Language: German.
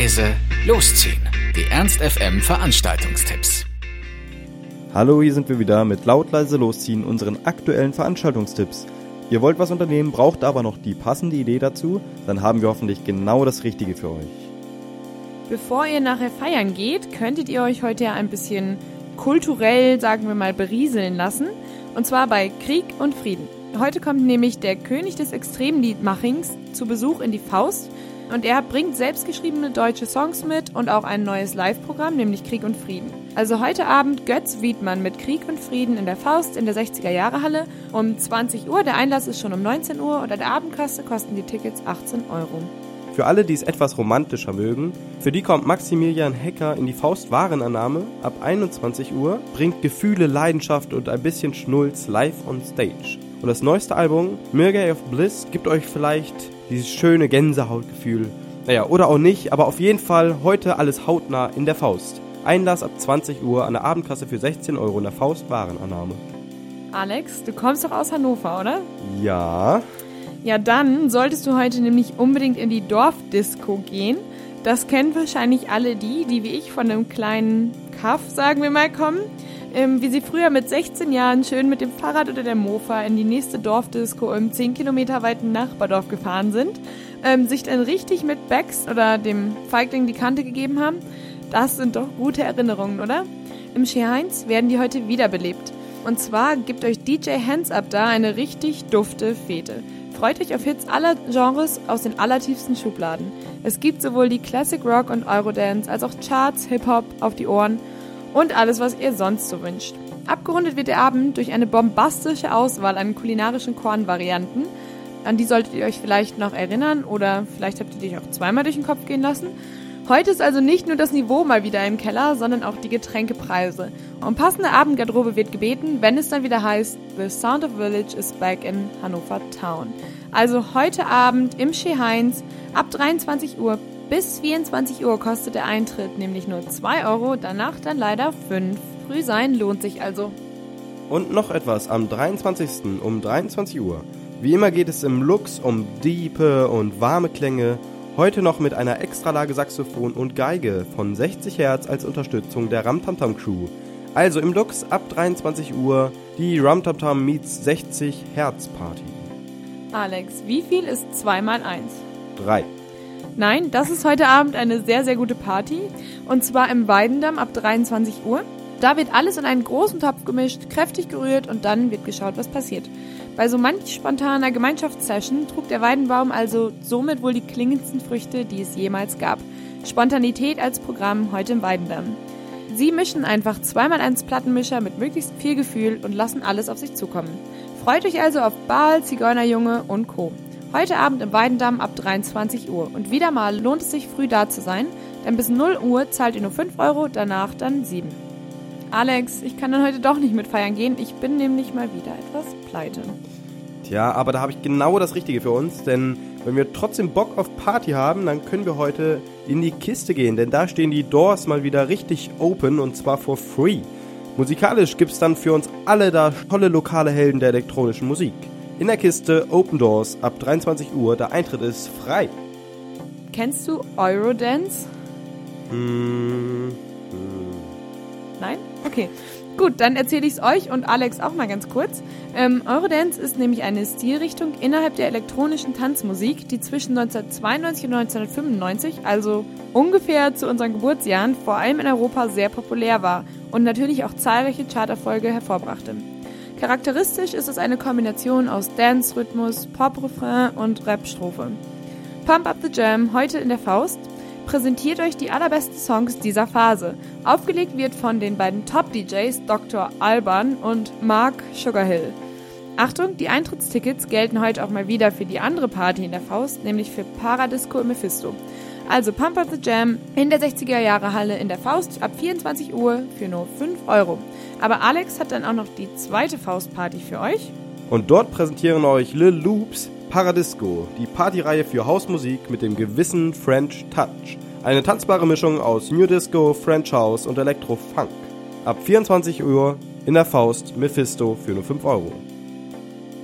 leise losziehen. Die Ernst FM Veranstaltungstipps. Hallo, hier sind wir wieder mit laut leise losziehen unseren aktuellen Veranstaltungstipps. Ihr wollt was unternehmen, braucht aber noch die passende Idee dazu, dann haben wir hoffentlich genau das Richtige für euch. Bevor ihr nachher feiern geht, könntet ihr euch heute ja ein bisschen kulturell, sagen wir mal, berieseln lassen. Und zwar bei Krieg und Frieden. Heute kommt nämlich der König des Extremliedmachings zu Besuch in die Faust und er bringt selbstgeschriebene deutsche Songs mit und auch ein neues Live-Programm, nämlich Krieg und Frieden. Also heute Abend Götz Wiedmann mit Krieg und Frieden in der Faust in der 60er Jahre Halle um 20 Uhr. Der Einlass ist schon um 19 Uhr und an der Abendkasse kosten die Tickets 18 Euro. Für alle, die es etwas romantischer mögen, für die kommt Maximilian Hecker in die Faust Warenannahme ab 21 Uhr, bringt Gefühle, Leidenschaft und ein bisschen Schnulz live on stage. Und das neueste Album, Mirgay of Bliss, gibt euch vielleicht dieses schöne Gänsehautgefühl. Naja, oder auch nicht, aber auf jeden Fall heute alles hautnah in der Faust. Einlass ab 20 Uhr an der Abendkasse für 16 Euro in der Faust Warenannahme. Alex, du kommst doch aus Hannover, oder? Ja. Ja, dann solltest du heute nämlich unbedingt in die Dorfdisco gehen. Das kennen wahrscheinlich alle die, die wie ich von einem kleinen Kaff, sagen wir mal, kommen. Ähm, wie sie früher mit 16 Jahren schön mit dem Fahrrad oder der Mofa in die nächste Dorfdisco im 10 Kilometer weiten Nachbardorf gefahren sind, ähm, sich dann richtig mit Becks oder dem Feigling die Kante gegeben haben. Das sind doch gute Erinnerungen, oder? Im Heinz werden die heute wiederbelebt. Und zwar gibt euch DJ Hands Up da eine richtig dufte Fete. Freut euch auf Hits aller Genres aus den allertiefsten Schubladen. Es gibt sowohl die Classic Rock und Eurodance als auch Charts, Hip-Hop auf die Ohren und alles, was ihr sonst so wünscht. Abgerundet wird der Abend durch eine bombastische Auswahl an kulinarischen Kornvarianten. An die solltet ihr euch vielleicht noch erinnern oder vielleicht habt ihr dich auch zweimal durch den Kopf gehen lassen. Heute ist also nicht nur das Niveau mal wieder im Keller, sondern auch die Getränkepreise. Um passende Abendgarderobe wird gebeten, wenn es dann wieder heißt, The Sound of Village is back in Hannover Town. Also heute Abend im She Heinz ab 23 Uhr bis 24 Uhr kostet der Eintritt nämlich nur 2 Euro, danach dann leider 5. Früh sein lohnt sich also. Und noch etwas am 23. um 23 Uhr. Wie immer geht es im Lux um diepe und warme Klänge, heute noch mit einer Extralage Saxophon und Geige von 60 Hertz als Unterstützung der Ramtamtam Crew. Also im Lux ab 23 Uhr die Ramtamtam meets 60 Hertz Party. Alex, wie viel ist 2 mal 1? 3. Nein, das ist heute Abend eine sehr, sehr gute Party. Und zwar im Weidendamm ab 23 Uhr. Da wird alles in einen großen Topf gemischt, kräftig gerührt und dann wird geschaut, was passiert. Bei so manch spontaner Gemeinschaftssession trug der Weidenbaum also somit wohl die klingendsten Früchte, die es jemals gab. Spontanität als Programm heute im Weidendamm. Sie mischen einfach zweimal eins Plattenmischer mit möglichst viel Gefühl und lassen alles auf sich zukommen. Freut euch also auf Baal, Zigeunerjunge und Co. Heute Abend im Weidendamm ab 23 Uhr. Und wieder mal lohnt es sich, früh da zu sein, denn bis 0 Uhr zahlt ihr nur 5 Euro, danach dann 7. Alex, ich kann dann heute doch nicht mit feiern gehen. Ich bin nämlich mal wieder etwas pleite. Tja, aber da habe ich genau das Richtige für uns, denn wenn wir trotzdem Bock auf Party haben, dann können wir heute in die Kiste gehen, denn da stehen die Doors mal wieder richtig open und zwar for free. Musikalisch gibt's dann für uns alle da tolle lokale Helden der elektronischen Musik. In der Kiste Open Doors ab 23 Uhr. Der Eintritt ist frei. Kennst du Eurodance? Hm, hm. Nein? Okay. Gut, dann erzähle ich es euch und Alex auch mal ganz kurz. Ähm, Eurodance ist nämlich eine Stilrichtung innerhalb der elektronischen Tanzmusik, die zwischen 1992 und 1995, also ungefähr zu unseren Geburtsjahren, vor allem in Europa sehr populär war und natürlich auch zahlreiche Charterfolge hervorbrachte. Charakteristisch ist es eine Kombination aus Dance-Rhythmus, Pop-Refrain und Rap-Strophe. Pump Up the Jam, heute in der Faust, präsentiert euch die allerbesten Songs dieser Phase. Aufgelegt wird von den beiden Top-DJs Dr. Alban und Mark Sugarhill. Achtung, die Eintrittstickets gelten heute auch mal wieder für die andere Party in der Faust, nämlich für Paradisco im Mephisto. Also Pump Up the Jam in der 60er Jahre Halle in der Faust ab 24 Uhr für nur 5 Euro. Aber Alex hat dann auch noch die zweite Faustparty für euch. Und dort präsentieren euch Lil Loops Paradisco, die Partyreihe für Hausmusik mit dem gewissen French Touch. Eine tanzbare Mischung aus New Disco, French House und Electro Funk. Ab 24 Uhr in der Faust Mephisto für nur 5 Euro.